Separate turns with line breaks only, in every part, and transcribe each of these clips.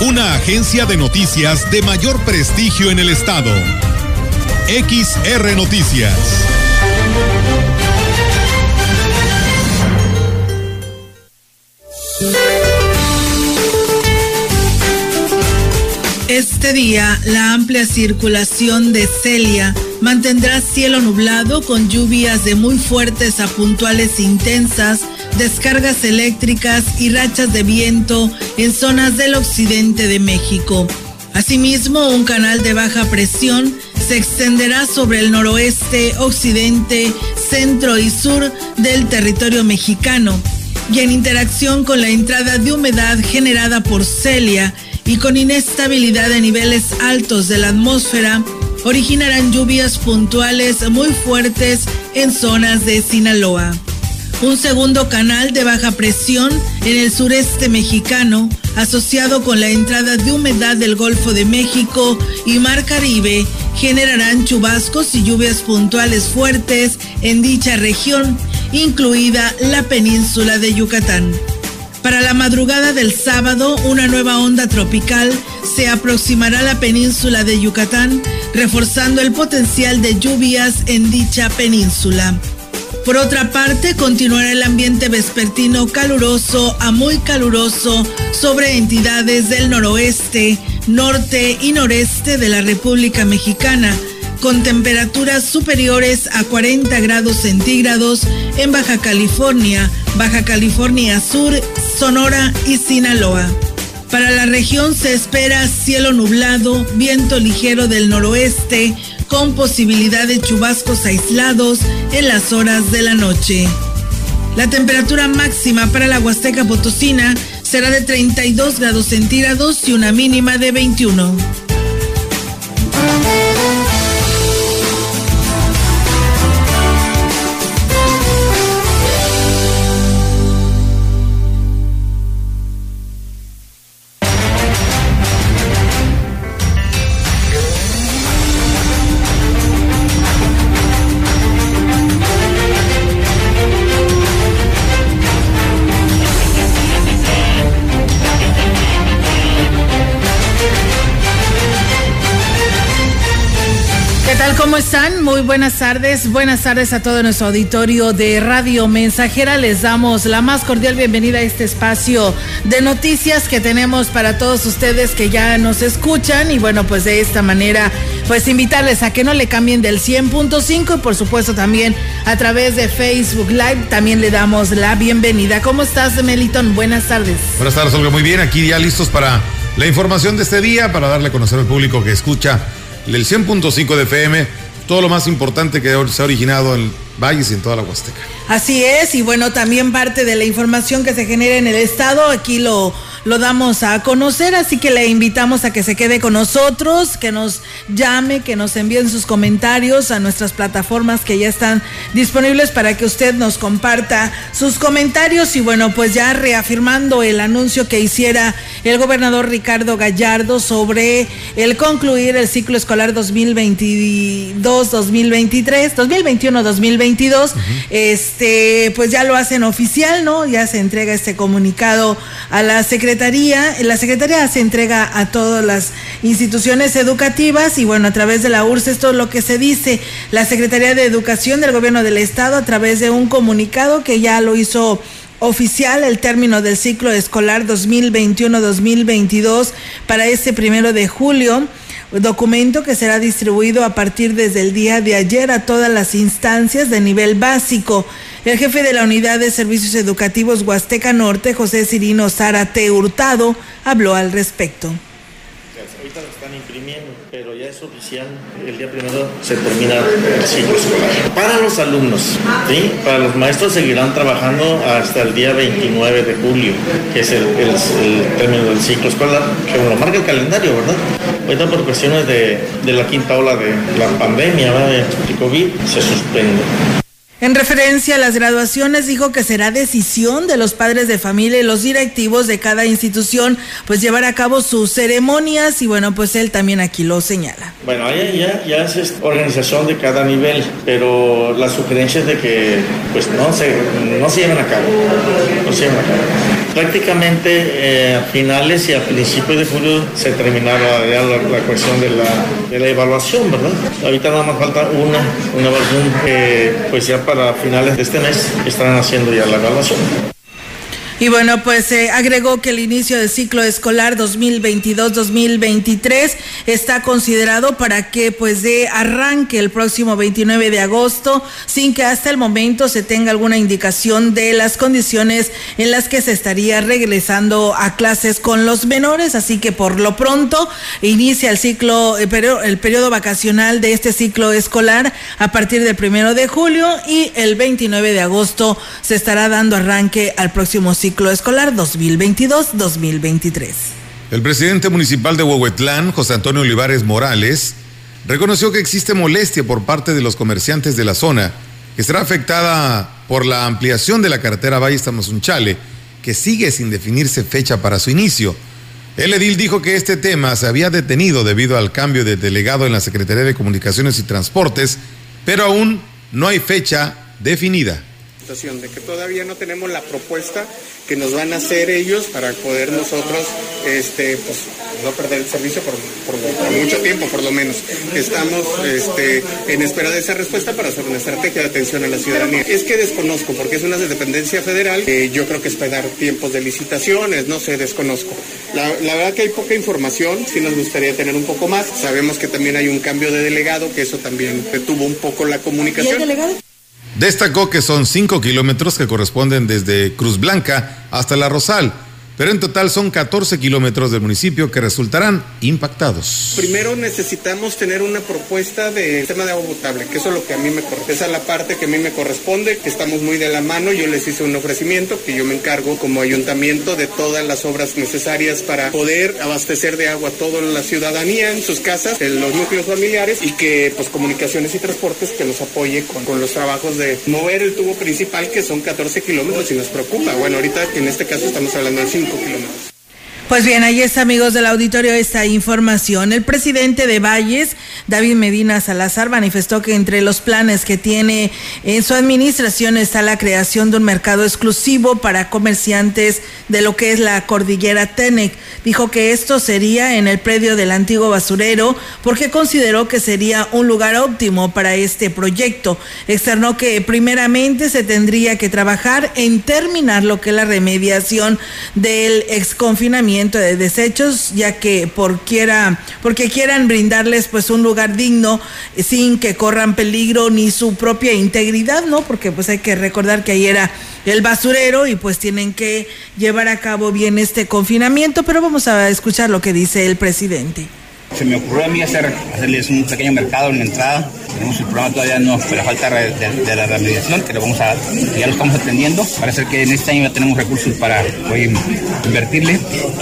Una agencia de noticias de mayor prestigio en el estado. XR Noticias.
Este día, la amplia circulación de Celia mantendrá cielo nublado con lluvias de muy fuertes a puntuales intensas, descargas eléctricas y rachas de viento en zonas del occidente de México. Asimismo, un canal de baja presión se extenderá sobre el noroeste, occidente, centro y sur del territorio mexicano y en interacción con la entrada de humedad generada por Celia y con inestabilidad de niveles altos de la atmósfera, originarán lluvias puntuales muy fuertes en zonas de Sinaloa. Un segundo canal de baja presión en el sureste mexicano, asociado con la entrada de humedad del Golfo de México y Mar Caribe, generarán chubascos y lluvias puntuales fuertes en dicha región, incluida la península de Yucatán. Para la madrugada del sábado, una nueva onda tropical se aproximará a la península de Yucatán, reforzando el potencial de lluvias en dicha península. Por otra parte, continuará el ambiente vespertino caluroso a muy caluroso sobre entidades del noroeste, norte y noreste de la República Mexicana, con temperaturas superiores a 40 grados centígrados en Baja California, Baja California Sur, Sonora y Sinaloa. Para la región se espera cielo nublado, viento ligero del noroeste, con posibilidad de chubascos aislados en las horas de la noche. La temperatura máxima para la Huasteca Potosina será de 32 grados centígrados y una mínima de 21. Buenas tardes. Buenas tardes a todo nuestro auditorio de Radio Mensajera. Les damos la más cordial bienvenida a este espacio de noticias que tenemos para todos ustedes que ya nos escuchan. Y bueno, pues de esta manera, pues invitarles a que no le cambien del 100.5 y por supuesto también a través de Facebook Live también le damos la bienvenida. ¿Cómo estás, Meliton? Buenas tardes.
Buenas tardes, Olga. Muy bien. Aquí ya listos para la información de este día, para darle a conocer al público que escucha el 100.5 de FM, todo lo más importante que se ha originado en Valles y en toda la Huasteca.
Así es, y bueno, también parte de la información que se genera en el Estado, aquí lo lo damos a conocer, así que le invitamos a que se quede con nosotros, que nos llame, que nos envíen sus comentarios a nuestras plataformas que ya están disponibles para que usted nos comparta sus comentarios y bueno, pues ya reafirmando el anuncio que hiciera el gobernador Ricardo Gallardo sobre el concluir el ciclo escolar 2022-2023, 2021-2022, este, pues ya lo hacen oficial, ¿no? Ya se entrega este comunicado a la Secretaría La Secretaría se entrega a todas las instituciones educativas y bueno, a través de la URSS esto es lo que se dice. La Secretaría de Educación del Gobierno del Estado a través de un comunicado que ya lo hizo oficial el término del ciclo escolar 2021-2022 para este primero de julio documento que será distribuido a partir desde el día de ayer a todas las instancias de nivel básico. El jefe de la Unidad de Servicios Educativos Huasteca Norte, José Cirino Zárate Hurtado, habló al respecto.
ahorita lo están imprimiendo, pero ya es oficial. El día primero se termina el ciclo escolar. Para los alumnos, ¿sí? para los maestros seguirán trabajando hasta el día 29 de julio, que es el, término del ciclo escolar, que lo marca el calendario, ¿verdad? Ahorita por cuestiones de, de la quinta ola de la pandemia, de COVID, se suspende.
En referencia a las graduaciones, dijo que será decisión de los padres de familia y los directivos de cada institución, pues llevar a cabo sus ceremonias y bueno, pues él también aquí lo señala.
Bueno, ya, ya, es organización de cada nivel, pero la sugerencia es de que pues no se, no se lleven a cabo, no se lleven a cabo. Prácticamente eh, a finales y a principios de julio se terminará ya la, cuestión de la, de la, evaluación, ¿verdad? Ahorita nada más falta una, una evaluación pues ya para finales de este mes estarán haciendo ya la evaluación.
Y bueno, pues se agregó que el inicio del ciclo escolar 2022-2023 está considerado para que pues de arranque el próximo 29 de agosto sin que hasta el momento se tenga alguna indicación de las condiciones en las que se estaría regresando a clases con los menores. Así que por lo pronto inicia el ciclo, periodo, el periodo vacacional de este ciclo escolar a partir del primero de julio y el 29 de agosto se estará dando arranque al próximo ciclo ciclo escolar 2022-2023.
El presidente municipal de Huehuetlán, José Antonio Olivares Morales, reconoció que existe molestia por parte de los comerciantes de la zona, que será afectada por la ampliación de la carretera Valle Tamazunchale, que sigue sin definirse fecha para su inicio. El edil dijo que este tema se había detenido debido al cambio de delegado en la Secretaría de Comunicaciones y Transportes, pero aún no hay fecha definida
de que todavía no tenemos la propuesta que nos van a hacer ellos para poder nosotros este, pues, no perder el servicio por, mucho tiempo, por lo menos. Estamos este, en espera de esa respuesta para hacer una estrategia de atención a la ciudadanía. Es que desconozco, porque es una dependencia federal, yo creo que esperar tiempos de licitaciones, no sé, desconozco. La, la, verdad que hay poca información, sí nos gustaría tener un poco más. Sabemos que también hay un cambio de delegado, que eso también detuvo un poco la comunicación. ¿Y
el delegado?
Destacó que son cinco kilómetros que corresponden desde Cruz Blanca hasta La Rosal pero en total son 14 kilómetros del municipio que resultarán impactados.
Primero necesitamos tener una propuesta de tema de agua potable, que eso es lo que a mí me corresponde. Esa es la parte que a mí me corresponde, que estamos muy de la mano. Yo les hice un ofrecimiento que yo me encargo como ayuntamiento de todas las obras necesarias para poder abastecer de agua a toda la ciudadanía en sus casas, en los núcleos familiares y que pues comunicaciones y transportes que nos apoye con, con los trabajos de mover el tubo principal que son 14 kilómetros y nos preocupa. Bueno, ahorita en este caso estamos hablando de 5 kilómetros.
Pues bien, ahí está, amigos del auditorio, esta información. El presidente de Valles, David Medina Salazar, manifestó que entre los planes que tiene en su administración está la creación de un mercado exclusivo para comerciantes de lo que es la cordillera Tenec. Dijo que esto sería en el predio del antiguo basurero porque consideró que sería un lugar óptimo para este proyecto. Externó que primeramente se tendría que trabajar en terminar lo que es la remediación del exconfinamiento de desechos, ya que por quiera, porque quieran brindarles pues un lugar digno eh, sin que corran peligro ni su propia integridad, ¿no? Porque pues hay que recordar que ahí era el basurero y pues tienen que llevar a cabo bien este confinamiento, pero vamos a escuchar lo que dice el presidente.
Se me ocurrió a mí hacer, hacerles un pequeño mercado en la entrada. Tenemos el programa todavía no, pero falta de, la remediación, que lo vamos a, ya lo estamos atendiendo. Parece que en este año ya tenemos recursos para hoy invertirle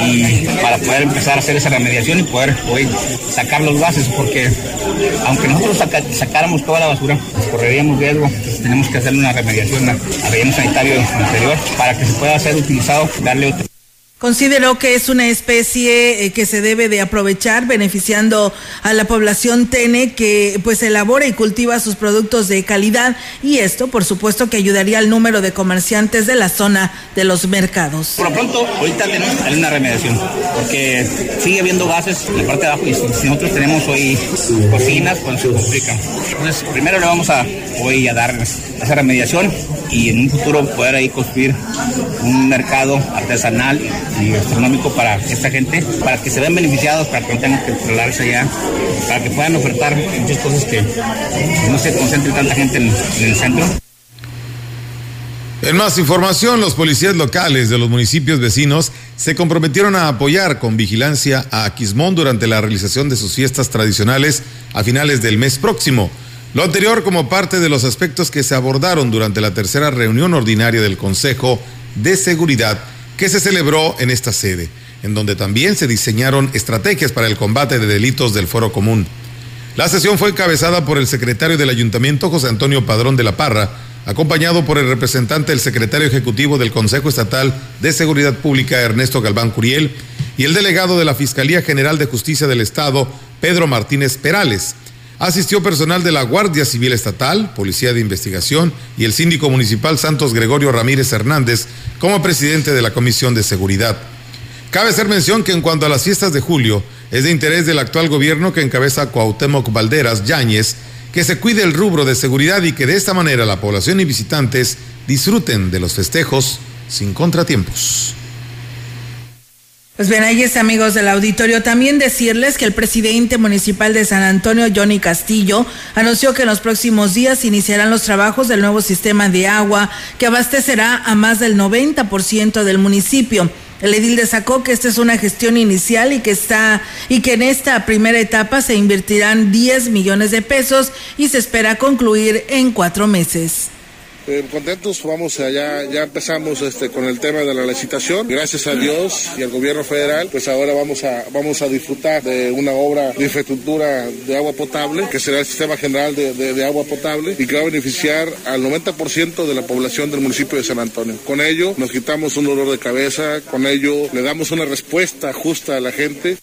y para poder empezar a hacer esa remediación y poder hoy sacar los gases, porque aunque nosotros sacáramos toda la basura, pues correríamos riesgo. tenemos que hacerle una remediación al relleno sanitario interior para que se pueda ser utilizado, darle otro
Consideró que es una especie eh, que se debe de aprovechar beneficiando a la población Tene que pues elabora y cultiva sus productos de calidad y esto por supuesto que ayudaría al número de comerciantes de la zona de los mercados.
Por lo pronto ahorita tenemos una remediación porque sigue habiendo gases en la parte de abajo y si nosotros tenemos hoy cocinas pues se complican. Entonces primero le vamos a hoy a dar esa remediación y en un futuro poder ahí construir un mercado artesanal y gastronómico para esta gente, para que se vean beneficiados, para que no tengan que trasladarse allá, para que puedan ofertar muchas cosas que no se concentre tanta gente en, en el centro.
En más información, los policías locales de los municipios vecinos se comprometieron a apoyar con vigilancia a Aquismón durante la realización de sus fiestas tradicionales a finales del mes próximo. Lo anterior como parte de los aspectos que se abordaron durante la tercera reunión ordinaria del Consejo de Seguridad que se celebró en esta sede, en donde también se diseñaron estrategias para el combate de delitos del foro común. La sesión fue encabezada por el secretario del Ayuntamiento, José Antonio Padrón de la Parra, acompañado por el representante del secretario ejecutivo del Consejo Estatal de Seguridad Pública, Ernesto Galván Curiel, y el delegado de la Fiscalía General de Justicia del Estado, Pedro Martínez Perales. Asistió personal de la Guardia Civil Estatal, Policía de Investigación y el síndico municipal Santos Gregorio Ramírez Hernández como presidente de la Comisión de Seguridad. Cabe hacer mención que en cuanto a las fiestas de julio, es de interés del actual gobierno que encabeza Cuauhtémoc Valderas Yáñez que se cuide el rubro de seguridad y que de esta manera la población y visitantes disfruten de los festejos sin contratiempos.
Pues bien, ahí es amigos del auditorio. También decirles que el presidente municipal de San Antonio, Johnny Castillo, anunció que en los próximos días iniciarán los trabajos del nuevo sistema de agua que abastecerá a más del 90% del municipio. El edil destacó que esta es una gestión inicial y que está y que en esta primera etapa se invertirán 10 millones de pesos y se espera concluir en cuatro meses.
Eh, contentos, vamos allá, ya empezamos este, con el tema de la licitación. Gracias a Dios y al gobierno federal, pues ahora vamos a, vamos a disfrutar de una obra de infraestructura de agua potable, que será el sistema general de, de agua potable y que va a beneficiar al 90% de la población del municipio de San Antonio. Con ello nos quitamos un dolor de cabeza, con ello le damos una respuesta justa a la gente.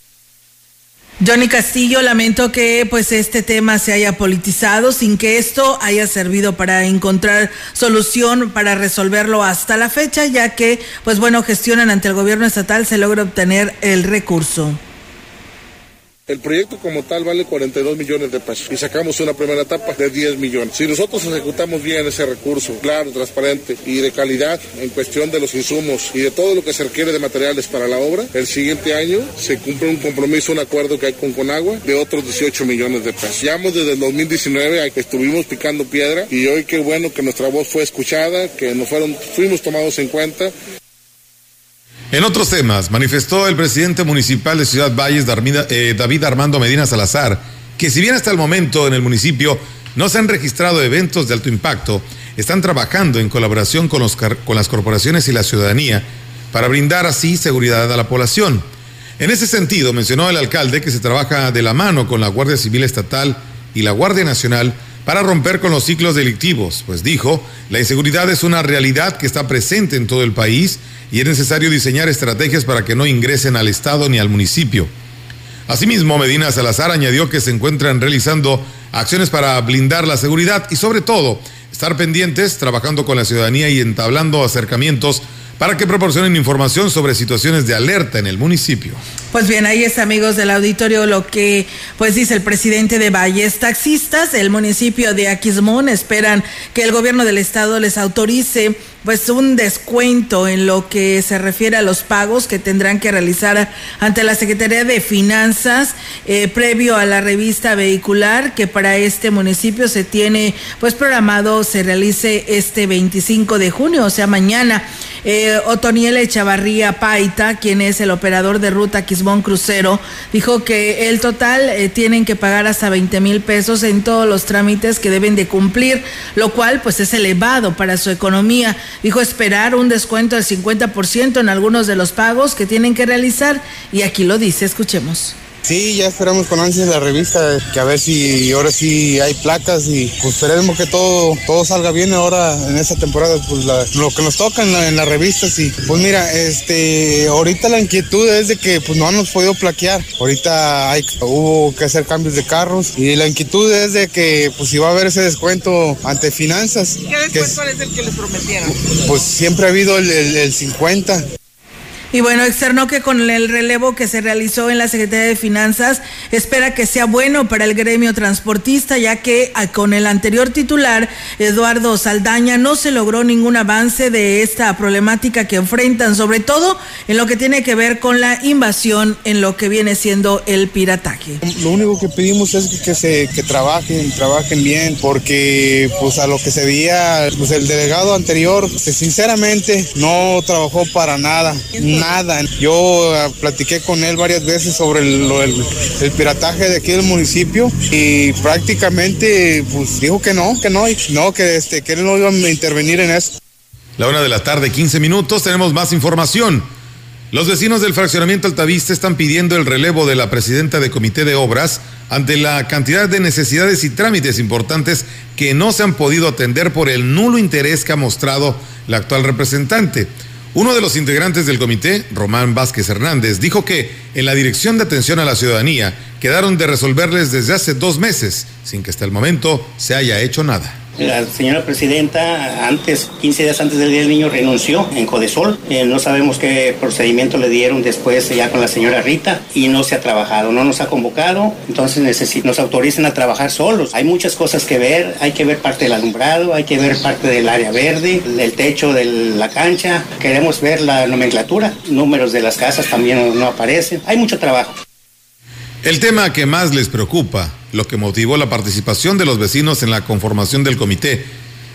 Johnny Castillo, lamento que pues este tema se haya politizado sin que esto haya servido para encontrar solución para resolverlo hasta la fecha, ya que pues bueno, gestionan ante el gobierno estatal se logra obtener el recurso.
El proyecto como tal vale 42 millones de pesos y sacamos una primera etapa de 10 millones. Si nosotros ejecutamos bien ese recurso, claro, transparente y de calidad en cuestión de los insumos y de todo lo que se requiere de materiales para la obra, el siguiente año se cumple un compromiso, un acuerdo que hay con Conagua de otros 18 millones de pesos. Llevamos desde el 2019 que estuvimos picando piedra y hoy qué bueno que nuestra voz fue escuchada, que nos fueron, fuimos tomados en cuenta
en otros temas, manifestó el presidente municipal de Ciudad Valles, eh, David Armando Medina Salazar, que si bien hasta el momento en el municipio no se han registrado eventos de alto impacto, están trabajando en colaboración con, las corporaciones y la ciudadanía para brindar así seguridad a la población. En ese sentido, mencionó el alcalde que se trabaja de la mano con la Guardia Civil Estatal y la Guardia Nacional para romper con los ciclos delictivos, pues dijo, la inseguridad es una realidad que está presente en todo el país y es necesario diseñar estrategias para que no ingresen al Estado ni al municipio. Asimismo, Medina Salazar añadió que se encuentran realizando acciones para blindar la seguridad y sobre todo estar pendientes, trabajando con la ciudadanía y entablando acercamientos para que proporcionen información sobre situaciones de alerta en el municipio.
Pues bien, ahí es amigos del auditorio lo que pues dice el presidente de Valles. Taxistas del municipio de Aquismón esperan que el gobierno del estado les autorice pues un descuento en lo que se refiere a los pagos que tendrán que realizar ante la Secretaría de Finanzas eh, previo a la revista vehicular que para este municipio se tiene pues programado se realice este 25 de junio, o sea mañana. Eh, Otoniel Echavarría Paita, quien es el operador de ruta Quismón Crucero, dijo que el total eh, tienen que pagar hasta 20 mil pesos en todos los trámites que deben de cumplir, lo cual pues es elevado para su economía. Dijo esperar un descuento del 50% en algunos de los pagos que tienen que realizar y aquí lo dice, escuchemos.
Sí, ya esperamos con ansias la revista, que a ver si ahora sí hay placas y pues esperemos que todo, todo salga bien ahora en esta temporada, pues lo que nos toca en la, revista, sí. Pues mira, este, ahorita la inquietud es de que pues no hemos podido plaquear, ahorita hay, hubo que hacer cambios de carros y la inquietud es de que pues si va a haber ese descuento ante finanzas.
¿Qué descuento es, el que les prometieron?
Pues siempre ha habido el, el, el 50.
Y bueno, externó que con el relevo que se realizó en la Secretaría de Finanzas, espera que sea bueno para el gremio transportista, ya que ah, con el anterior titular, Eduardo Saldaña, no se logró ningún avance de esta problemática que enfrentan, sobre todo en lo que tiene que ver con la invasión en lo que viene siendo el pirataje.
Lo único que pedimos es que, se que trabajen, trabajen bien, porque pues a lo que se veía, pues el delegado anterior, pues, sinceramente no trabajó para nada nada. Yo ah, platiqué con él varias veces sobre el, el, pirataje de aquí del municipio y prácticamente pues dijo que no, que no, no, que, este, que él no iba a intervenir en eso.
La una de la tarde, 15 minutos, tenemos más información. Los vecinos del fraccionamiento Altavista están pidiendo el relevo de la presidenta de comité de obras ante la cantidad de necesidades y trámites importantes que no se han podido atender por el nulo interés que ha mostrado la actual representante. Uno de los integrantes del comité, Román Vázquez Hernández, dijo que en la Dirección de Atención a la Ciudadanía quedaron de resolverles desde hace dos meses, sin que hasta el momento se haya hecho nada.
La señora presidenta, antes, 15 días antes del Día del Niño, renunció en Codesol. Eh, no sabemos qué procedimiento le dieron después ya con la señora Rita y no se ha trabajado, no nos ha convocado, entonces nos autoricen a trabajar solos. Hay muchas cosas que ver, hay que ver parte del alumbrado, hay que ver parte del área verde, el techo de la cancha, queremos ver la nomenclatura, números de las casas también no aparecen, hay mucho trabajo.
El tema que más les preocupa, lo que motivó la participación de los vecinos en la conformación del comité,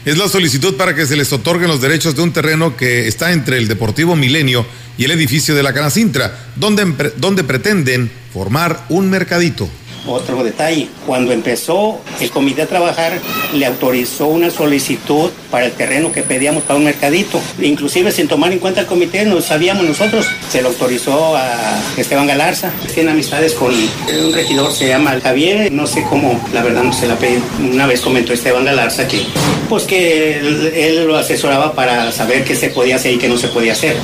es la solicitud para que se les otorguen los derechos de un terreno que está entre el Deportivo Milenio y el edificio de la Canacintra, donde, donde pretenden formar un mercadito.
Otro detalle, cuando empezó el comité a trabajar, le autorizó una solicitud para el terreno que pedíamos para un mercadito. Inclusive sin tomar en cuenta el comité, no sabíamos nosotros, se lo autorizó a Esteban Galarza. Tiene amistades con un regidor, se llama Javier, no sé cómo, la verdad no se la pedí. Una vez comentó Esteban Galarza que, pues que él, él lo asesoraba para saber qué se podía hacer y qué no se podía hacer.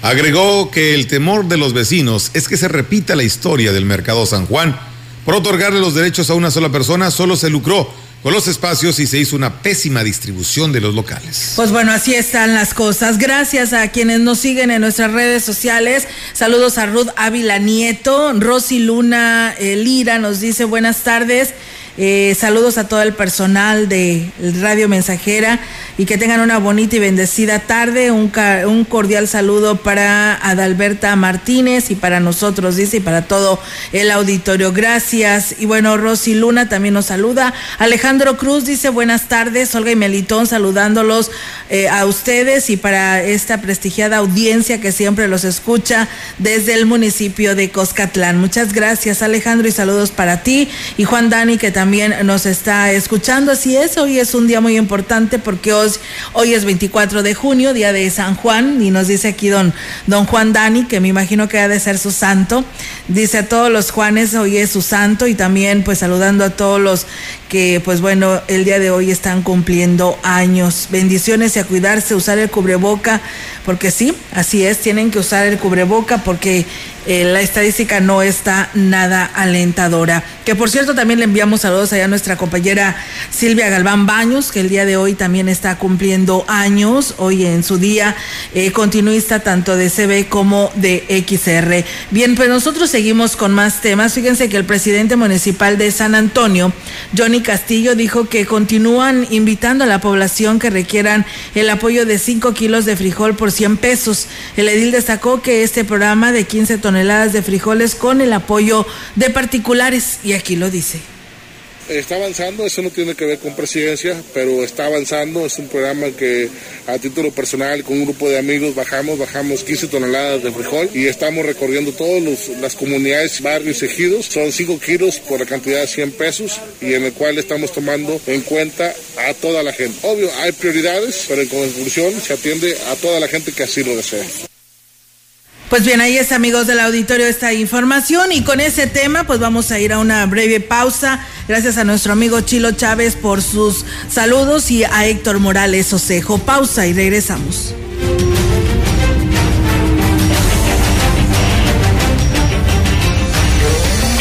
Agregó que el temor de los vecinos es que se repita la historia del mercado San Juan por otorgarle los derechos a una sola persona, solo se lucró con los espacios y se hizo una pésima distribución de los locales.
Pues bueno, así están las cosas. Gracias a quienes nos siguen en nuestras redes sociales. Saludos a Ruth Ávila Nieto, Rosy Luna eh, Lira nos dice buenas tardes. Eh, saludos a todo el personal de Radio Mensajera y que tengan una bonita y bendecida tarde. Un, un cordial saludo para Adalberta Martínez y para nosotros, dice, y para todo el auditorio. Gracias. Y bueno, Rosy Luna también nos saluda. Alejandro Cruz dice buenas tardes. Olga y Melitón saludándolos eh, a ustedes y para esta prestigiada audiencia que siempre los escucha desde el municipio de Coscatlán. Muchas gracias, Alejandro, y saludos para ti. Y Juan Dani, que también también nos está escuchando. Así es, hoy es un día muy importante porque hoy, hoy es 24 de junio, día de San Juan, y nos dice aquí don, don Juan Dani, que me imagino que ha de ser su santo. Dice a todos los Juanes, hoy es su santo, y también pues saludando a todos los que pues bueno, el día de hoy están cumpliendo años. Bendiciones y a cuidarse, usar el cubreboca, porque sí, así es, tienen que usar el cubreboca porque eh, la estadística no está nada alentadora. Que por cierto también le enviamos saludos allá a nuestra compañera Silvia Galván Baños, que el día de hoy también está cumpliendo años, hoy en su día eh, continuista tanto de CB como de XR. Bien, pues nosotros seguimos con más temas. Fíjense que el presidente municipal de San Antonio, Johnny Castillo, dijo que continúan invitando a la población que requieran el apoyo de 5 kilos de frijol por 100 pesos. El edil destacó que este programa de 15 toneladas toneladas de frijoles con el apoyo de particulares y aquí lo dice.
Está avanzando, eso no tiene que ver con presidencia, pero está avanzando. Es un programa que a título personal, con un grupo de amigos, bajamos, bajamos 15 toneladas de frijol y estamos recorriendo todas las comunidades, barrios, ejidos. Son 5 kilos por la cantidad de 100 pesos y en el cual estamos tomando en cuenta a toda la gente. Obvio, hay prioridades, pero en conclusión se atiende a toda la gente que así lo desea.
Pues bien, ahí es amigos del auditorio esta información y con ese tema pues vamos a ir a una breve pausa. Gracias a nuestro amigo Chilo Chávez por sus saludos y a Héctor Morales Osejo. Pausa y regresamos.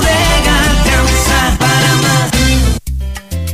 bodega.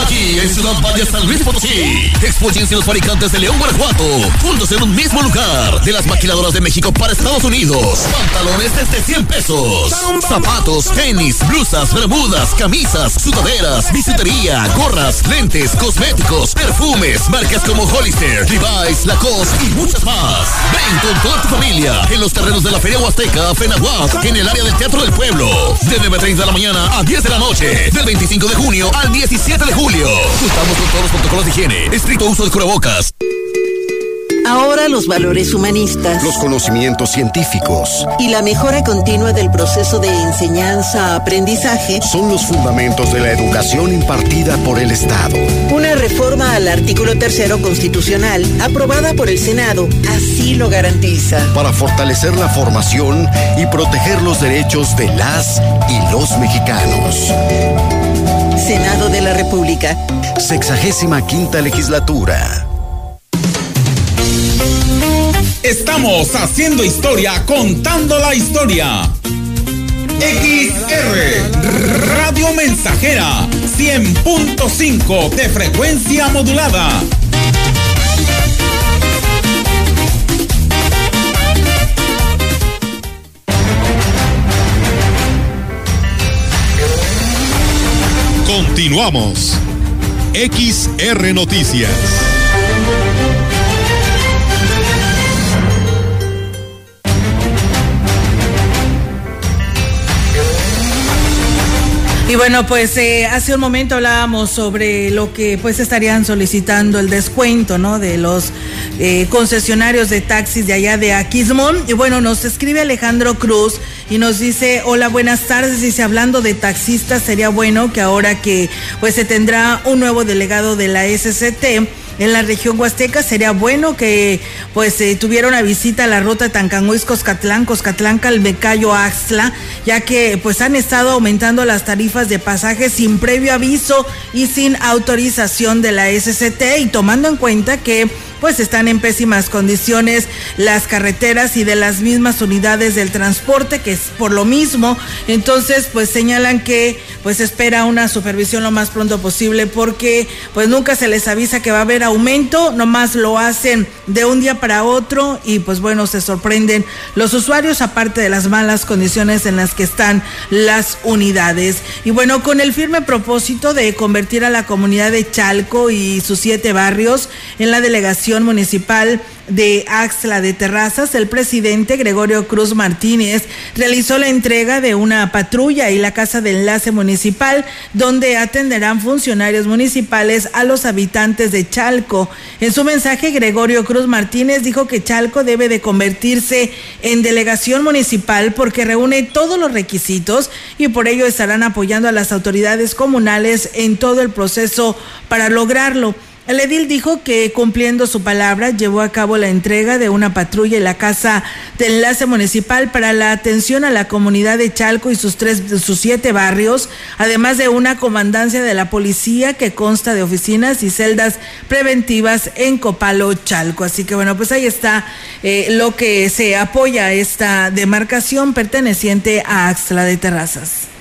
aquí en Ciudad Valle San Luis Potosí. Expóyense los fabricantes de León, Guanajuato, juntos en un mismo lugar. De las maquiladoras de México para Estados Unidos. Pantalones desde 100 pesos. Zapatos, tenis, blusas, bermudas, camisas, sudaderas, bisutería, gorras, lentes, cosméticos, perfumes, marcas como Hollister, Levi's, Lacoste y muchas más. Ven con toda tu familia en los terrenos de la Feria Huasteca, Fenahuac, en el área del Teatro del Pueblo. De 9.30 de la mañana a 10 de la noche. Del 25 de junio al 17 de julio. Contamos con todos los protocolos de higiene, estricto uso de cubrebocas.
Ahora los valores humanistas,
los conocimientos científicos
y la mejora continua del proceso de enseñanza-aprendizaje
son los fundamentos de la educación impartida por el Estado.
Una reforma al artículo tercero constitucional aprobada por el Senado así lo garantiza.
Para fortalecer la formación y proteger los derechos de las y los mexicanos.
Senado de la República.
Sexagésima quinta legislatura.
Estamos haciendo historia, contando la historia. XR Radio Mensajera 100.5 de frecuencia modulada.
Continuamos. XR Noticias.
Y bueno, pues eh, hace un momento hablábamos sobre lo que pues estarían solicitando el descuento, ¿no? De los eh, concesionarios de taxis de allá de Aquismón. Y bueno, nos escribe Alejandro Cruz y nos dice, hola, buenas tardes. Dice, hablando de taxistas, sería bueno que ahora que pues se tendrá un nuevo delegado de la SCT, en la región huasteca. Sería bueno que pues eh, tuviera una visita a la ruta Tancanguis, Coscatlán, Coscatlán, Calmecayo, Axla, ya que pues han estado aumentando las tarifas de pasajes sin previo aviso y sin autorización de la SCT y tomando en cuenta que pues están en pésimas condiciones las carreteras y de las mismas unidades del transporte, que es por lo mismo. Entonces, pues señalan que pues espera una supervisión lo más pronto posible porque pues nunca se les avisa que va a haber aumento, nomás lo hacen de un día para otro y pues bueno, se sorprenden los usuarios aparte de las malas condiciones en las que están las unidades. Y bueno, con el firme propósito de convertir a la comunidad de Chalco y sus siete barrios en la delegación municipal de Axla de Terrazas, el presidente Gregorio Cruz Martínez realizó la entrega de una patrulla y la casa de enlace municipal, donde atenderán funcionarios municipales a los habitantes de Chalco. En su mensaje, Gregorio Cruz Martínez dijo que Chalco debe de convertirse en delegación municipal porque reúne todos los requisitos y por ello estarán apoyando a las autoridades comunales en todo el proceso para lograrlo. El edil dijo que cumpliendo su palabra llevó a cabo la entrega de una patrulla en la casa de enlace municipal para la atención a la comunidad de Chalco y sus tres, sus siete barrios, además de una comandancia de la policía que consta de oficinas y celdas preventivas en Copalo, Chalco. Así que bueno, pues ahí está eh, lo que se apoya esta demarcación perteneciente a Axla de Terrazas.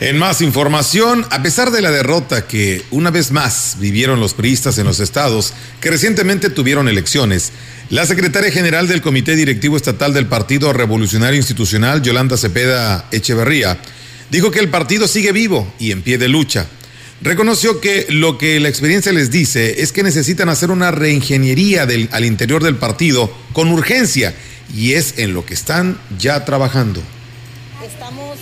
En más información, a pesar de la derrota que una vez más vivieron los priistas en los estados que recientemente tuvieron elecciones, la secretaria general del Comité Directivo Estatal del Partido Revolucionario Institucional, Yolanda Cepeda Echeverría, dijo que el partido sigue vivo y en pie de lucha. Reconoció que lo que la experiencia les dice es que necesitan hacer una reingeniería del, al interior del partido con urgencia y es en lo que están ya trabajando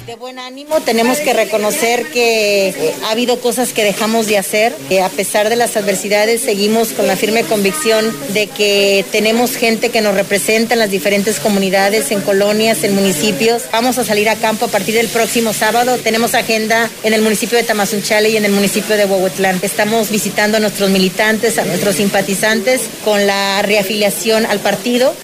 de buen ánimo. Tenemos que reconocer que eh, ha habido cosas que dejamos de hacer. que a pesar de las adversidades, seguimos con la firme convicción de que tenemos gente que nos representa en las diferentes comunidades, en colonias, en municipios. Vamos a salir a campo a partir del próximo sábado. Tenemos agenda en el municipio de Tamazunchale y en el municipio de Huehuetlán. Estamos visitando a nuestros militantes, a nuestros simpatizantes con la reafiliación al partido.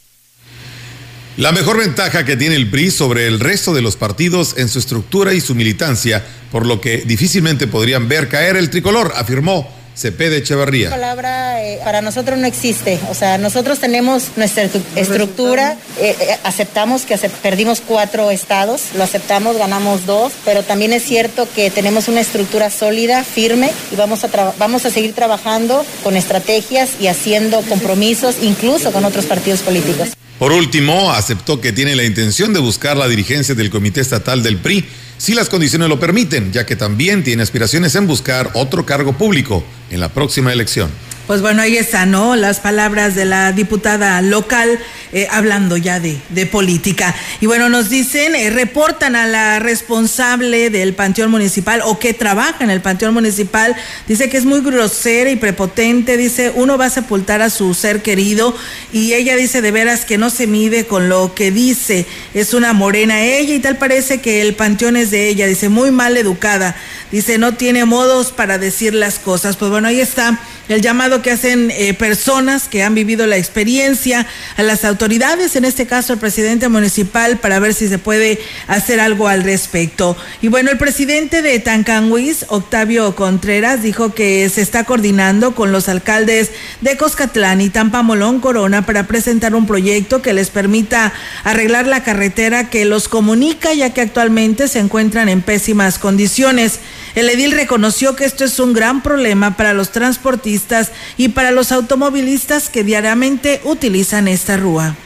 La mejor ventaja que tiene el PRI sobre el resto de los partidos en su estructura y su militancia, por lo que difícilmente podrían ver caer el tricolor, afirmó Cepede Echeverría.
La palabra eh, para nosotros no existe. O sea, nosotros tenemos nuestra estructura, eh, eh, aceptamos que perdimos cuatro estados, lo aceptamos, ganamos dos, pero también es cierto que tenemos una estructura sólida, firme, y vamos a, vamos a seguir trabajando con estrategias y haciendo compromisos, incluso con otros partidos políticos.
Por último, aceptó que tiene la intención de buscar la dirigencia del Comité Estatal del PRI si las condiciones lo permiten, ya que también tiene aspiraciones en buscar otro cargo público en la próxima elección.
Pues bueno, ahí están, ¿no? Las palabras de la diputada local eh, hablando ya de, de, política. Y bueno, nos dicen, eh, reportan a la responsable del Panteón Municipal o que trabaja en el Panteón Municipal, dice que es muy grosera y prepotente, dice, uno va a sepultar a su ser querido y ella dice de veras que no se mide con lo que dice, es una morena ella y tal parece que el Panteón es de ella, dice, muy mal educada, dice, no tiene modos para decir las cosas. Pues bueno, ahí está el llamado que hacen eh, personas que han vivido la experiencia a las autoridades, en este caso el presidente municipal, para ver si se puede hacer algo al respecto. Y bueno, el presidente de Tancanhuis, Octavio Contreras, dijo que se está coordinando con los alcaldes de Coscatlán y Tampamolón Corona para presentar un proyecto que les permita arreglar la carretera que los comunica, ya que actualmente se encuentran en pésimas condiciones. El edil reconoció que esto es un gran problema para los transportistas y para los automovilistas que diariamente utilizan esta rúa.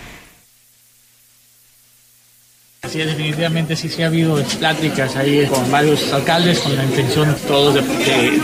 Sí, definitivamente sí, sí ha habido pláticas ahí con varios alcaldes con la intención todos de,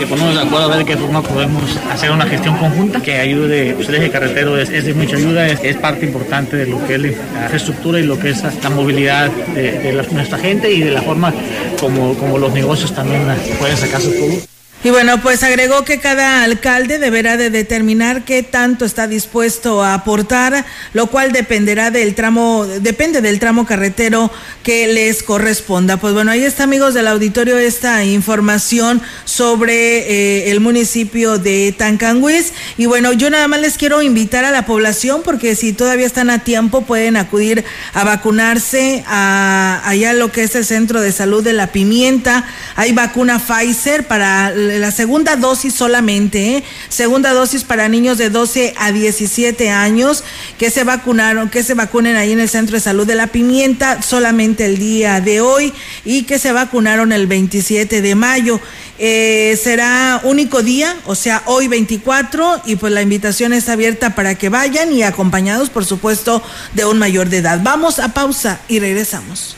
ponernos de acuerdo a ver qué forma podemos hacer una gestión conjunta que ayude, pues el eje carretero es, de mucha ayuda, es, parte importante de lo que es la infraestructura y lo que es la movilidad de, nuestra gente y de la forma como, como los negocios también pueden sacar su producto.
Y bueno, pues agregó que cada alcalde deberá de determinar qué tanto está dispuesto a aportar, lo cual dependerá del tramo, depende del tramo carretero que les corresponda. Pues bueno, ahí está, amigos del auditorio, esta información sobre eh, el municipio de Tancanguis. Y bueno, yo nada más les quiero invitar a la población, porque si todavía están a tiempo, pueden acudir a vacunarse a, allá lo que es el centro de salud de la pimienta. Hay vacuna Pfizer para la segunda dosis solamente, ¿eh? segunda dosis para niños de 12 a 17 años que se vacunaron, que se vacunen ahí en el Centro de Salud de la Pimienta solamente el día de hoy y que se vacunaron el 27 de mayo. Eh, será único día, o sea, hoy 24, y pues la invitación está abierta para que vayan y acompañados, por supuesto, de un mayor de edad. Vamos a pausa y regresamos.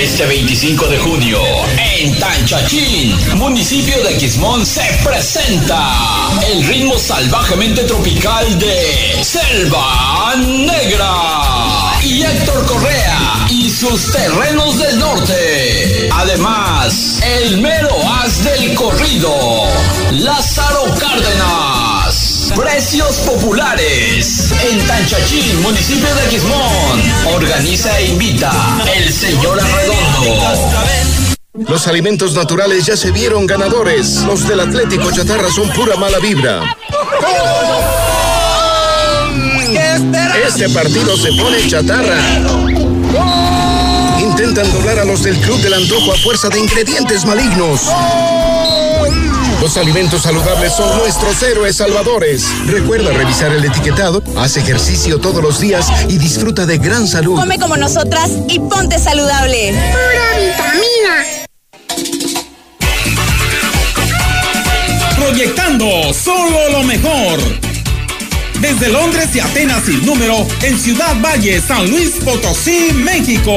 Este 25 de junio, en Tanchachín, municipio de Quismón, se presenta el ritmo salvajemente tropical de Selva Negra y Héctor Correa y sus terrenos del norte. Además, el mero as del corrido, Lázaro Cárdenas. Precios populares en Tanchachín, municipio de Quismón. Organiza e invita el señor Arredondo.
Los alimentos naturales ya se vieron ganadores. Los del Atlético Chatarra son pura mala vibra. Este partido se pone chatarra. Intentan doblar a los del Club del Antojo a fuerza de ingredientes malignos. Los alimentos saludables son nuestros héroes salvadores. Recuerda revisar el etiquetado, haz ejercicio todos los días y disfruta de gran salud.
Come como nosotras y ponte saludable.
Pura vitamina.
Proyectando solo lo mejor. desde Londres y Atenas sin número en Ciudad Valle, San Luis Potosí, México.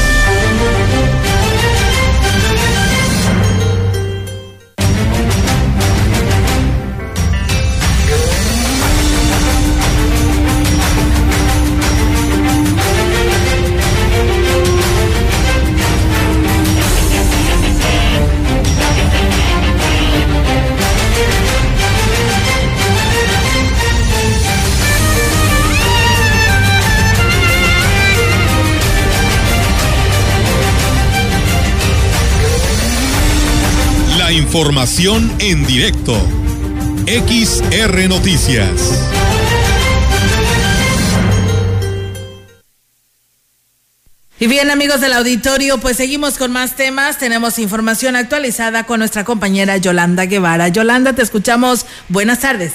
Información en directo. XR Noticias.
Y bien, amigos del auditorio, pues seguimos con más temas. Tenemos información actualizada con nuestra compañera Yolanda Guevara. Yolanda, te escuchamos. Buenas tardes.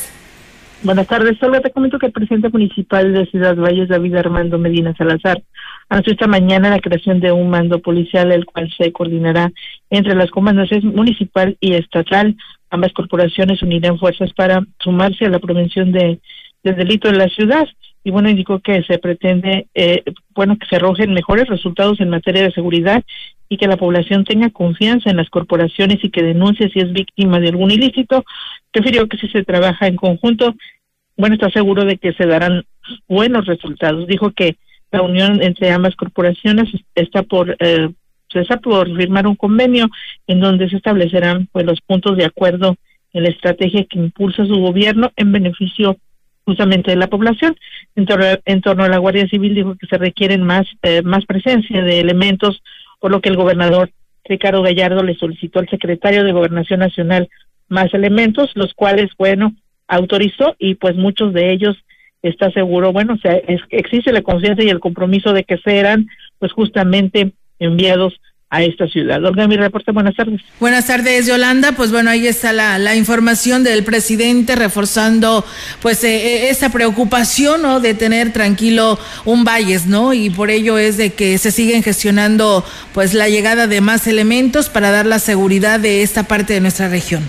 Buenas tardes, Olga. Te comento que el presidente municipal de Ciudad Valles, David Armando Medina Salazar, anunció esta mañana la creación de un mando policial, el cual se coordinará entre las comandancias municipal y estatal. Ambas corporaciones unirán fuerzas para sumarse a la prevención de, del delito en la ciudad. Y bueno, indicó que se pretende, eh, bueno, que se arrojen mejores resultados en materia de seguridad y que la población tenga confianza en las corporaciones y que denuncie si es víctima de algún ilícito. Refirió que si se trabaja en conjunto, bueno, está seguro de que se darán buenos resultados. Dijo que la unión entre ambas corporaciones está por eh, se está por firmar un convenio en donde se establecerán pues los puntos de acuerdo en la estrategia que impulsa su gobierno en beneficio justamente de la población. En torno, en torno a la Guardia Civil dijo que se requieren más eh, más presencia de elementos, por lo que el gobernador Ricardo Gallardo le solicitó al secretario de Gobernación Nacional más elementos, los cuales, bueno, autorizó y pues muchos de ellos está seguro, bueno, o sea, existe la confianza y el compromiso de que serán pues justamente enviados a esta ciudad. Olga, mi reporte, buenas tardes.
Buenas tardes, Yolanda. Pues bueno, ahí está la, la información del presidente reforzando pues eh, esa preocupación, ¿no? De tener tranquilo un Valles, ¿no? Y por ello es de que se siguen gestionando pues la llegada de más elementos para dar la seguridad de esta parte de nuestra región.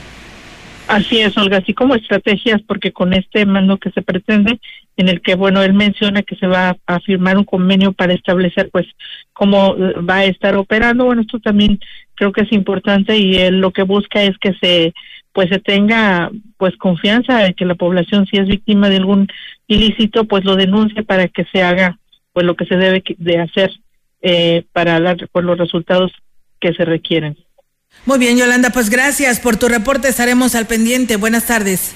Así es, Olga, así como estrategias, porque con este mando que se pretende, en el que, bueno, él menciona que se va a firmar un convenio para establecer, pues, cómo eh, va a estar operando. Bueno, esto también creo que es importante y él lo que busca es que se, pues, se tenga, pues, confianza de que la población, si es víctima de algún ilícito, pues, lo denuncie para que se haga, pues, lo que se debe de hacer eh, para dar, pues, los resultados que se requieren.
Muy bien, Yolanda, pues gracias por tu reporte. Estaremos al pendiente. Buenas tardes.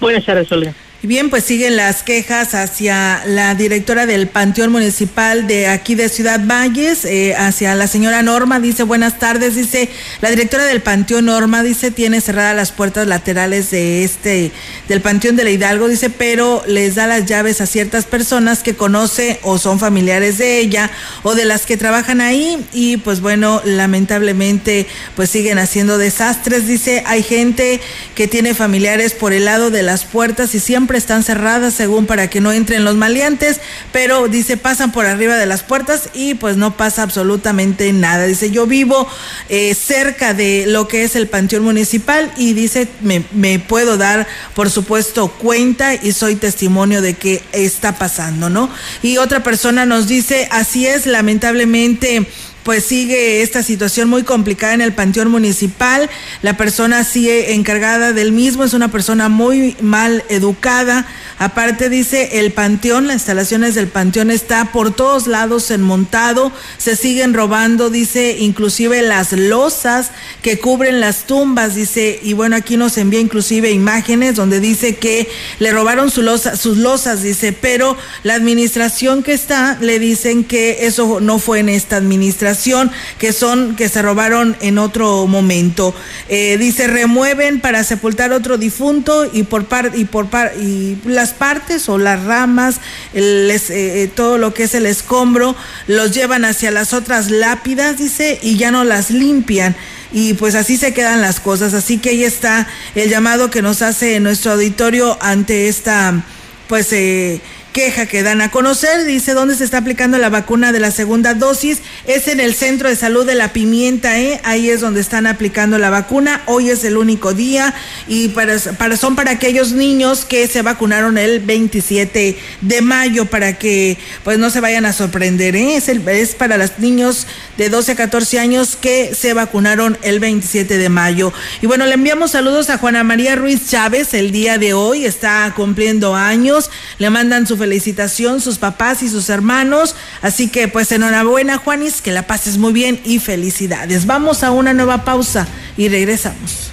Buenas tardes, Olga.
Bien, pues siguen las quejas hacia la directora del Panteón Municipal de aquí de Ciudad Valles, eh, hacia la señora Norma, dice buenas tardes, dice la directora del Panteón Norma, dice tiene cerradas las puertas laterales de este, del Panteón de la Hidalgo, dice, pero les da las llaves a ciertas personas que conoce o son familiares de ella o de las que trabajan ahí y pues bueno, lamentablemente pues siguen haciendo desastres, dice, hay gente que tiene familiares por el lado de las puertas y siempre están cerradas según para que no entren los maleantes, pero dice pasan por arriba de las puertas y pues no pasa absolutamente nada. Dice yo vivo eh, cerca de lo que es el panteón municipal y dice me, me puedo dar por supuesto cuenta y soy testimonio de que está pasando, ¿no? Y otra persona nos dice así es, lamentablemente pues sigue esta situación muy complicada en el panteón municipal. La persona sigue encargada del mismo, es una persona muy mal educada, Aparte dice, el panteón, las instalaciones del panteón está por todos lados enmontado, se siguen robando, dice, inclusive las losas que cubren las tumbas, dice, y bueno, aquí nos envía inclusive imágenes donde dice que le robaron su losa, sus losas, dice, pero la administración que está le dicen que eso no fue en esta administración, que son, que se robaron en otro momento. Eh, dice, remueven para sepultar otro difunto y por par, y por par, y las partes o las ramas, el, es, eh, todo lo que es el escombro, los llevan hacia las otras lápidas, dice, y ya no las limpian y pues así se quedan las cosas. Así que ahí está el llamado que nos hace nuestro auditorio ante esta pues eh, queja que dan a conocer. Dice dónde se está aplicando la vacuna de la segunda dosis. Es en el centro de salud de la pimienta, ¿eh? ahí es donde están aplicando la vacuna. Hoy es el único día y para, son para aquellos niños que se vacunaron el 27 de mayo para que pues no se vayan a sorprender. ¿eh? Es, el, es para los niños de 12 a 14 años que se vacunaron el 27 de mayo. Y bueno, le enviamos saludos a Juana María Ruiz Chávez el día de hoy. Está cumpliendo años. Le mandan su felicitación sus papás y sus hermanos. Así que pues enhorabuena Juanis, que la pases muy bien y felicidades. Vamos a una nueva pausa y regresamos.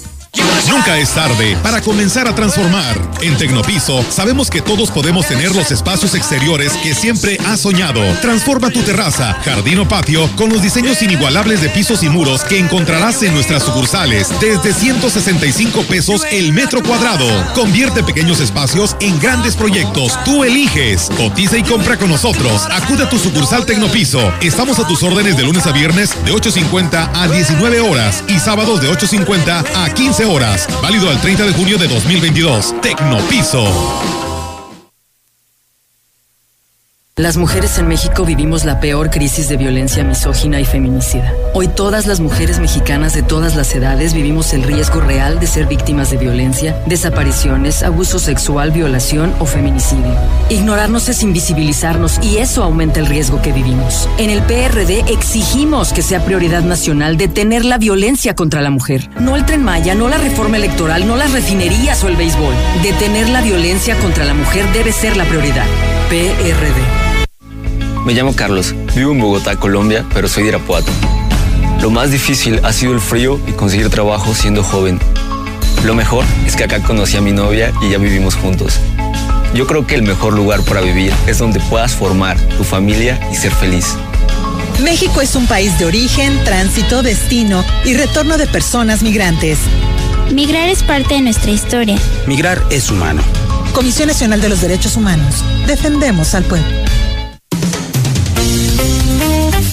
Nunca es tarde para comenzar a transformar. En Tecnopiso sabemos que todos podemos tener los espacios exteriores que siempre has soñado. Transforma tu terraza, jardín o patio con los diseños inigualables de pisos y muros que encontrarás en nuestras sucursales desde 165 pesos el metro cuadrado. Convierte pequeños espacios en grandes proyectos. Tú eliges. Cotiza y compra con nosotros. Acude a tu sucursal Tecnopiso. Estamos a tus órdenes de lunes a viernes de 8.50 a 19 horas y sábados de 8.50 a 15 horas. Válido al 30 de junio de 2022. Tecnopiso.
Las mujeres en México vivimos la peor crisis de violencia misógina y feminicida. Hoy todas las mujeres mexicanas de todas las edades vivimos el riesgo real de ser víctimas de violencia, desapariciones, abuso sexual, violación o feminicidio. Ignorarnos es invisibilizarnos y eso aumenta el riesgo que vivimos. En el PRD exigimos que sea prioridad nacional detener la violencia contra la mujer. No el tren Maya, no la reforma electoral, no las refinerías o el béisbol. Detener la violencia contra la mujer debe ser la prioridad. PRD.
Me llamo Carlos, vivo en Bogotá, Colombia, pero soy de Irapuato. Lo más difícil ha sido el frío y conseguir trabajo siendo joven. Lo mejor es que acá conocí a mi novia y ya vivimos juntos. Yo creo que el mejor lugar para vivir es donde puedas formar tu familia y ser feliz.
México es un país de origen, tránsito, destino y retorno de personas migrantes.
Migrar es parte de nuestra historia.
Migrar es humano.
Comisión Nacional de los Derechos Humanos. Defendemos al pueblo.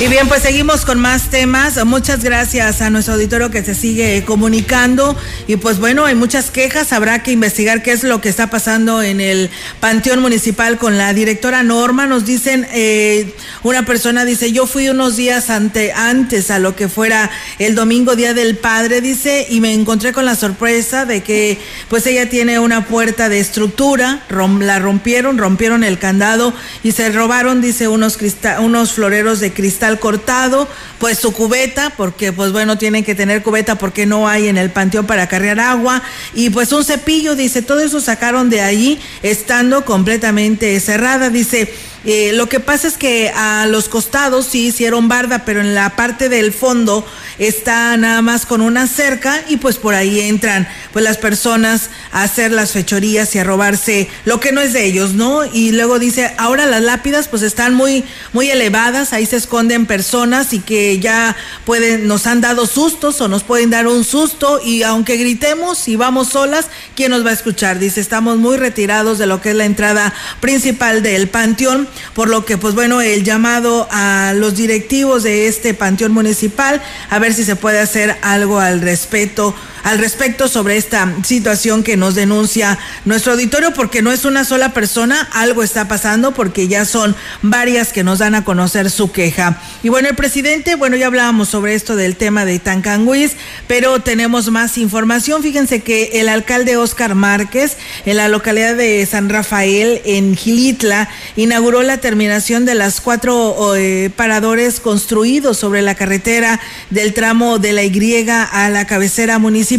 Y bien, pues seguimos con más temas. Muchas gracias a nuestro auditorio que se sigue comunicando. Y pues bueno, hay muchas quejas. Habrá que investigar qué es lo que está pasando en el Panteón Municipal con la directora Norma. Nos dicen, eh, una persona dice, yo fui unos días ante, antes a lo que fuera el domingo Día del Padre, dice, y me encontré con la sorpresa de que pues ella tiene una puerta de estructura, la rompieron, rompieron el candado y se robaron, dice, unos, unos floreros de cristal cortado, pues su cubeta, porque pues bueno, tienen que tener cubeta porque no hay en el panteón para cargar agua, y pues un cepillo, dice, todo eso sacaron de ahí estando completamente cerrada, dice, eh, lo que pasa es que a los costados sí hicieron barda, pero en la parte del fondo está nada más con una cerca y pues por ahí entran pues las personas a hacer las fechorías y a robarse lo que no es de ellos, ¿no? Y luego dice, ahora las lápidas pues están muy muy elevadas, ahí se esconden personas y que ya pueden nos han dado sustos o nos pueden dar un susto y aunque gritemos y vamos solas, ¿quién nos va a escuchar? Dice, estamos muy retirados de lo que es la entrada principal del panteón por lo que pues bueno, el llamado a los directivos de este panteón municipal a ver si se puede hacer algo al respecto al respecto sobre esta situación que nos denuncia nuestro auditorio, porque no es una sola persona, algo está pasando, porque ya son varias que nos dan a conocer su queja. Y bueno, el presidente, bueno, ya hablábamos sobre esto del tema de Tancanguis, pero tenemos más información. Fíjense que el alcalde Oscar Márquez, en la localidad de San Rafael, en Gilitla, inauguró la terminación de las cuatro eh, paradores construidos sobre la carretera del tramo de la Y a la cabecera municipal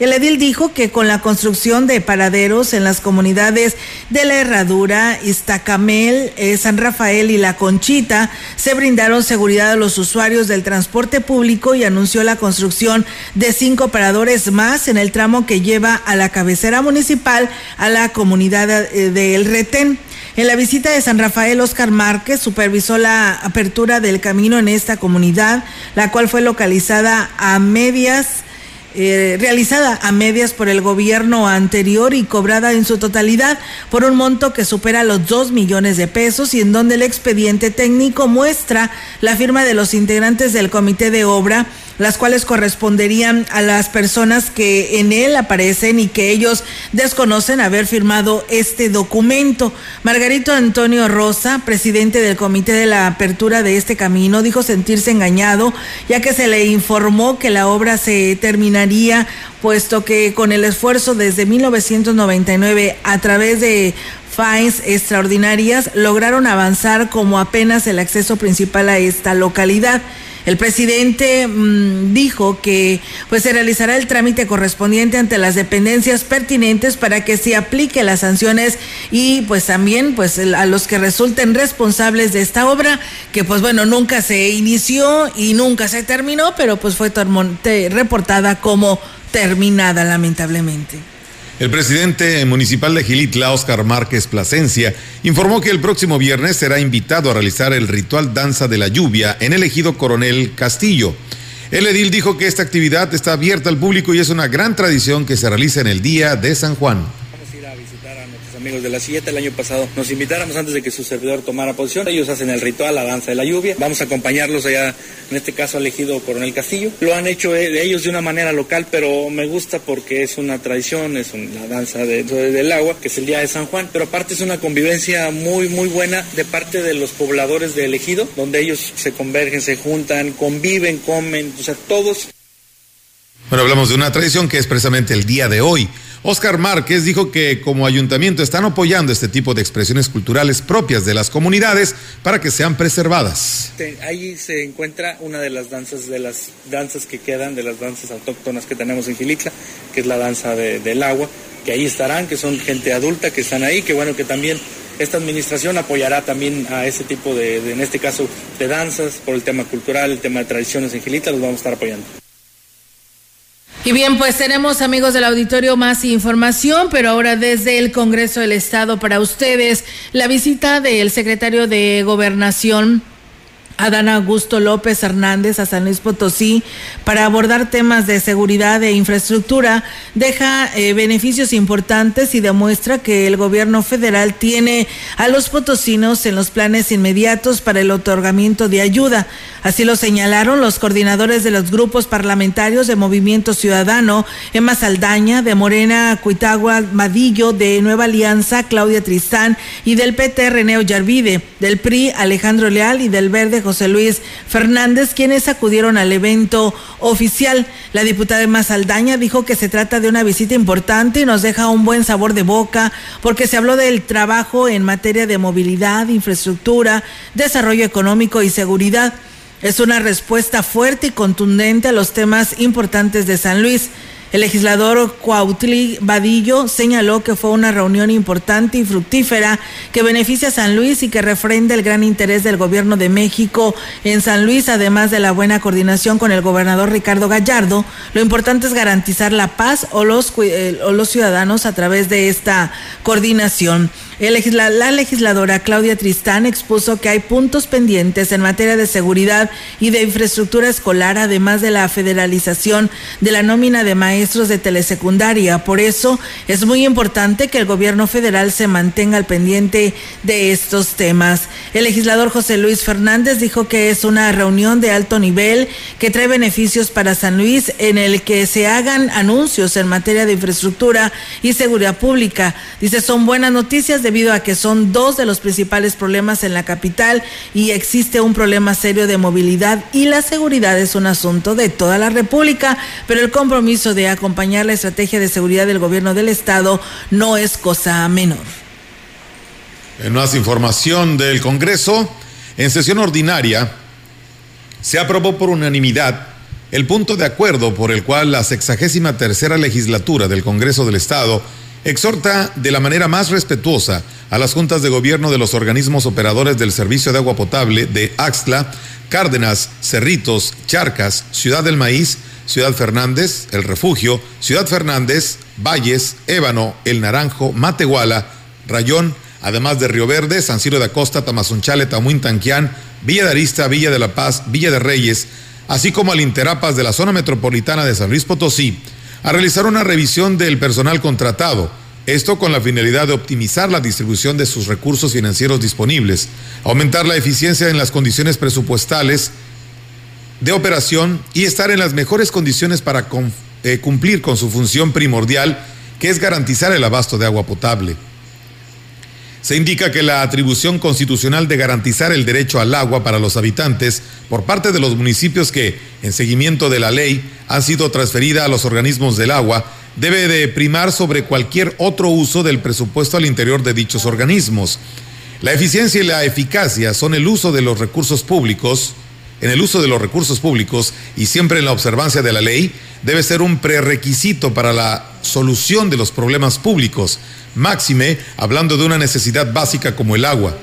el edil dijo que con la construcción de paraderos en las comunidades de La Herradura, Iztacamel, eh, San Rafael y La Conchita, se brindaron seguridad a los usuarios del transporte público y anunció la construcción de cinco paradores más en el tramo que lleva a la cabecera municipal a la comunidad eh, de El Retén. En la visita de San Rafael, Oscar Márquez supervisó la apertura del camino en esta comunidad, la cual fue localizada a medias eh, realizada a medias por el gobierno anterior y cobrada en su totalidad por un monto que supera los 2 millones de pesos y en donde el expediente técnico muestra la firma de los integrantes del comité de obra las cuales corresponderían a las personas que en él aparecen y que ellos desconocen haber firmado este documento. Margarito Antonio Rosa, presidente del comité de la apertura de este camino, dijo sentirse engañado ya que se le informó que la obra se terminaría puesto que con el esfuerzo desde 1999 a través de fines extraordinarias lograron avanzar como apenas el acceso principal a esta localidad. El presidente mm, dijo que pues se realizará el trámite correspondiente ante las dependencias pertinentes para que se aplique las sanciones y pues también pues a los que resulten responsables de esta obra que pues bueno nunca se inició y nunca se terminó pero pues fue reportada como terminada lamentablemente.
El presidente municipal de Gilitla, Oscar Márquez Plasencia, informó que el próximo viernes será invitado a realizar el ritual Danza de la Lluvia en el ejido Coronel Castillo. El edil dijo que esta actividad está abierta al público y es una gran tradición que se realiza en el Día de San Juan
amigos de la Silleta. El año pasado nos invitáramos antes de que su servidor tomara posición. Ellos hacen el ritual, la danza de la lluvia. Vamos a acompañarlos allá, en este caso elegido Coronel Castillo. Lo han hecho eh, ellos de una manera local, pero me gusta porque es una tradición, es una danza del agua, que es el Día de San Juan. Pero aparte es una convivencia muy, muy buena de parte de los pobladores de elegido, donde ellos se convergen, se juntan, conviven, comen, o sea, todos.
Bueno, hablamos de una tradición que es precisamente el día de hoy. Oscar Márquez dijo que como ayuntamiento están apoyando este tipo de expresiones culturales propias de las comunidades para que sean preservadas.
Ahí se encuentra una de las danzas, de las danzas que quedan, de las danzas autóctonas que tenemos en Gilitla, que es la danza del agua, que ahí estarán, que son gente adulta que están ahí, que bueno, que también esta administración apoyará también a ese tipo de, de en este caso, de danzas por el tema cultural, el tema de tradiciones en Gilitla, los vamos a estar apoyando.
Y bien, pues tenemos amigos del auditorio más información, pero ahora desde el Congreso del Estado para ustedes la visita del secretario de Gobernación Adán Augusto López Hernández a San Luis Potosí para abordar temas de seguridad e infraestructura deja eh, beneficios importantes y demuestra que el gobierno federal tiene a los potosinos en los planes inmediatos para el otorgamiento de ayuda. Así lo señalaron los coordinadores de los grupos parlamentarios de Movimiento Ciudadano, Emma Saldaña, de Morena, Cuitagua, Madillo, de Nueva Alianza, Claudia Tristán y del PT Reneo Yarvide, del PRI Alejandro Leal y del Verde José Luis Fernández, quienes acudieron al evento oficial. La diputada Emma Saldaña dijo que se trata de una visita importante y nos deja un buen sabor de boca porque se habló del trabajo en materia de movilidad, infraestructura, desarrollo económico y seguridad. Es una respuesta fuerte y contundente a los temas importantes de San Luis. El legislador Cuautli Vadillo señaló que fue una reunión importante y fructífera que beneficia a San Luis y que refrenda el gran interés del gobierno de México en San Luis, además de la buena coordinación con el gobernador Ricardo Gallardo. Lo importante es garantizar la paz o los, eh, o los ciudadanos a través de esta coordinación la legisladora Claudia Tristán expuso que hay puntos pendientes en materia de seguridad y de infraestructura escolar, además de la federalización de la nómina de maestros de telesecundaria. Por eso es muy importante que el gobierno federal se mantenga al pendiente de estos temas. El legislador José Luis Fernández dijo que es una reunión de alto nivel que trae beneficios para San Luis en el que se hagan anuncios en materia de infraestructura y seguridad pública. Dice, son buenas noticias debido a que son dos de los principales problemas en la capital y existe un problema serio de movilidad y la seguridad es un asunto de toda la República, pero el compromiso de acompañar la estrategia de seguridad del gobierno del Estado no es cosa menor.
En más información del Congreso, en sesión ordinaria se aprobó por unanimidad el punto de acuerdo por el cual la sexagésima tercera legislatura del Congreso del Estado exhorta de la manera más respetuosa a las juntas de gobierno de los organismos operadores del servicio de agua potable de Axtla, Cárdenas, Cerritos, Charcas, Ciudad del Maíz, Ciudad Fernández, El Refugio, Ciudad Fernández, Valles, Ébano, El Naranjo, Matehuala, Rayón, además de Río Verde, San Ciro de Acosta, Tamazunchale, Tamuín, Tanquián, Villa de Arista, Villa de la Paz, Villa de Reyes, así como al Interapas de la zona metropolitana de San Luis Potosí, a realizar una revisión del personal contratado, esto con la finalidad de optimizar la distribución de sus recursos financieros disponibles, aumentar la eficiencia en las condiciones presupuestales de operación y estar en las mejores condiciones para eh, cumplir con su función primordial, que es garantizar el abasto de agua potable. Se indica que la atribución constitucional de garantizar el derecho al agua para los habitantes por parte de los municipios que, en seguimiento de la ley, han sido transferida a los organismos del agua, debe de primar sobre cualquier otro uso del presupuesto al interior de dichos organismos. La eficiencia y la eficacia son el uso de los recursos públicos, en el uso de los recursos públicos y siempre en la observancia de la ley, debe ser un prerequisito para la solución de los problemas públicos, máxime hablando de una necesidad básica como el agua.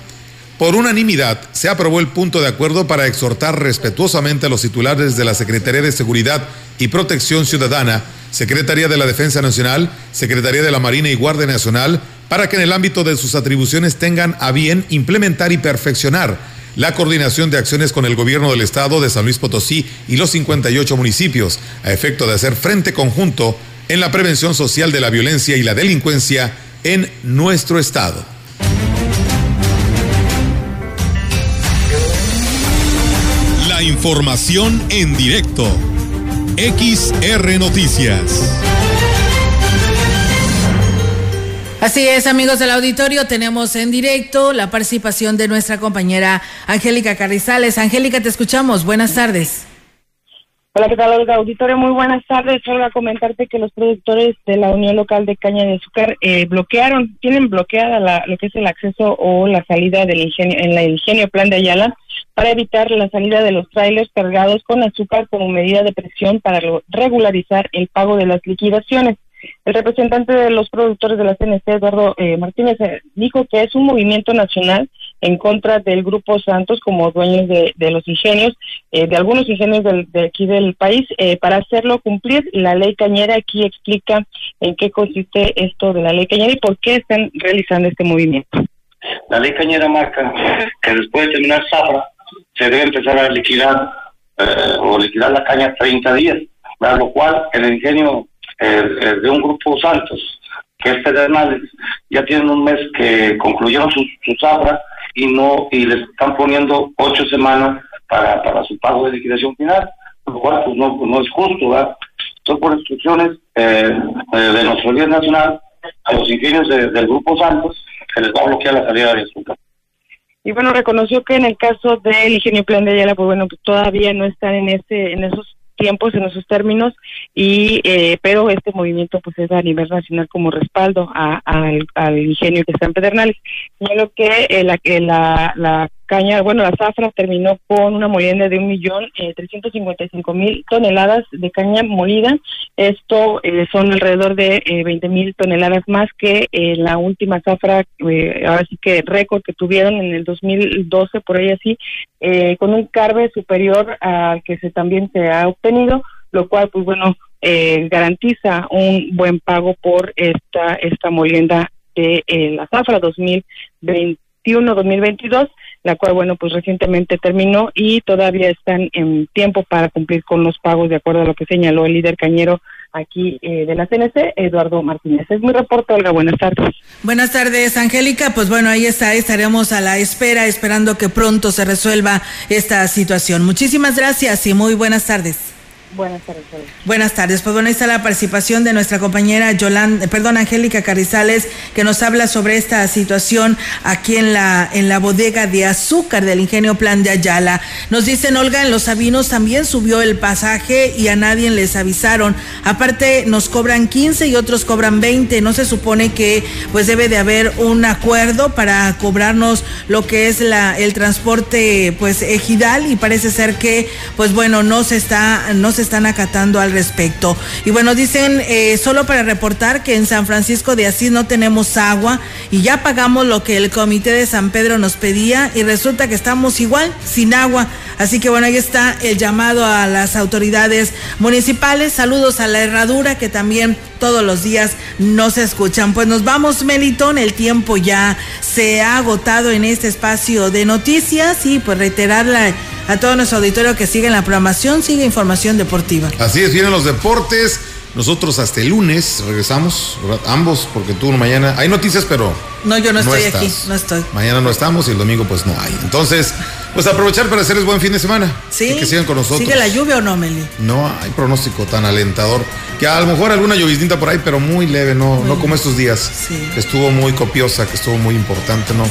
Por unanimidad, se aprobó el punto de acuerdo para exhortar respetuosamente a los titulares de la Secretaría de Seguridad y Protección Ciudadana, Secretaría de la Defensa Nacional, Secretaría de la Marina y Guardia Nacional, para que en el ámbito de sus atribuciones tengan a bien implementar y perfeccionar la coordinación de acciones con el gobierno del estado de San Luis Potosí y los 58 municipios, a efecto de hacer frente conjunto en la prevención social de la violencia y la delincuencia en nuestro estado.
La información en directo. XR Noticias.
Así es, amigos del auditorio, tenemos en directo la participación de nuestra compañera Angélica Carrizales. Angélica, te escuchamos. Buenas tardes.
Hola, ¿qué tal, Olga? Auditorio, muy buenas tardes. Olga, comentarte que los productores de la Unión Local de Caña de Azúcar eh, bloquearon, tienen bloqueada la, lo que es el acceso o la salida del ingenio, en la ingenio Plan de Ayala para evitar la salida de los trailers cargados con azúcar como medida de presión para regularizar el pago de las liquidaciones. El representante de los productores de la CNC, Eduardo eh, Martínez, eh, dijo que es un movimiento nacional en contra del Grupo Santos como dueños de, los ingenios, eh, de algunos ingenios de aquí del país, para hacerlo cumplir la ley cañera. Aquí explica en qué consiste esto de la ley cañera y por qué están realizando este movimiento.
La ley cañera marca que después de terminar Zafra, se debe empezar a liquidar eh, o liquidar la caña 30 días, lo cual el ingenio eh, eh, de un grupo Santos, que es Pedernales, ya tienen un mes que concluyeron su, su y no y les están poniendo ocho semanas para, para su pago de liquidación final, lo cual pues no, no es justo, ¿verdad? Por instrucciones eh, eh, de nuestro líder nacional a los ingenios de- del Grupo Santos, se les va a bloquear la salida de azúcar.
Y bueno, reconoció que en el caso del ingenio Plan de Ayala, pues bueno, pues todavía no están en ese, en esos tiempos, en esos términos, y eh, pero este movimiento pues es a nivel nacional como respaldo a- al, ingenio que está en Pedernales. Señaló que eh, la, la, la caña, bueno, la zafra terminó con una molienda de un millón eh, trescientos cincuenta y cinco mil toneladas de caña molida. Esto eh, son alrededor de eh, 20 mil toneladas más que eh, la última zafra, eh, ahora sí que récord que tuvieron en el 2012, por ahí así, eh, con un carbe superior al que se también se ha obtenido, lo cual, pues bueno, eh, garantiza un buen pago por esta esta molienda de eh, la zafra 2021-2022, la cual, bueno, pues recientemente terminó y todavía están en tiempo para cumplir con los pagos, de acuerdo a lo que señaló el líder cañero aquí eh, de la CNC, Eduardo Martínez. Es mi reporte, Olga, buenas tardes.
Buenas tardes, Angélica. Pues bueno, ahí está, estaremos a la espera, esperando que pronto se resuelva esta situación. Muchísimas gracias y muy buenas tardes.
Buenas tardes.
Buenas tardes. Pues bueno, ahí está la participación de nuestra compañera Yolanda, perdón, Angélica Carrizales, que nos habla sobre esta situación aquí en la, en la bodega de azúcar del ingenio Plan de Ayala. Nos dicen, Olga, en Los Sabinos también subió el pasaje y a nadie les avisaron. Aparte, nos cobran 15 y otros cobran 20. No se supone que pues debe de haber un acuerdo para cobrarnos lo que es la, el transporte pues ejidal y parece ser que pues bueno, no se está, no se están acatando al respecto. Y bueno, dicen eh, solo para reportar que en San Francisco de Asís no tenemos agua y ya pagamos lo que el comité de San Pedro nos pedía y resulta que estamos igual, sin agua. Así que bueno, ahí está el llamado a las autoridades municipales. Saludos a la herradura que también todos los días nos escuchan. Pues nos vamos, Melitón. El tiempo ya se ha agotado en este espacio de noticias y pues reiterarle a todo nuestro auditorio que sigue en la programación, sigue información deportiva.
Así es, vienen los deportes. Nosotros hasta el lunes regresamos, ¿verdad? ambos, porque tú mañana hay noticias, pero
No, yo no, estoy
estás.
aquí, no estoy.
Mañana no estamos y el domingo pues no hay. Entonces, pues aprovechar para hacerles buen fin de semana.
Sí.
Y que sigan con nosotros.
¿Sigue la lluvia o no, Meli?
No hay pronóstico tan alentador. Que a lo mejor alguna lloviznita por ahí, pero muy leve, no, no como estos días. Que estuvo muy copiosa, que estuvo muy importante, ¿no?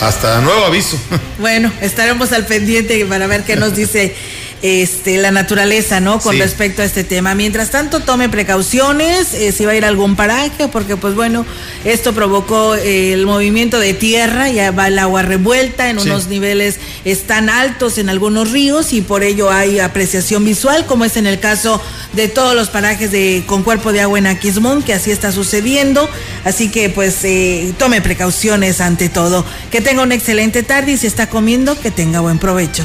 Hasta nuevo aviso.
Bueno, estaremos al pendiente para ver qué nos dice este la naturaleza, ¿no? Con
Sí.
respecto a este tema. Mientras tanto, tome precauciones, eh, si va a ir a algún paraje, porque pues bueno, esto provocó eh, el movimiento de tierra, ya va el agua revuelta en
Sí.
unos niveles están altos en algunos ríos y por ello hay apreciación visual, como es en el caso de todos los parajes de con cuerpo de agua en Aquismón, que así está sucediendo. Así que pues eh, tome precauciones ante todo. Que tenga una excelente tarde y si está comiendo, que tenga buen provecho.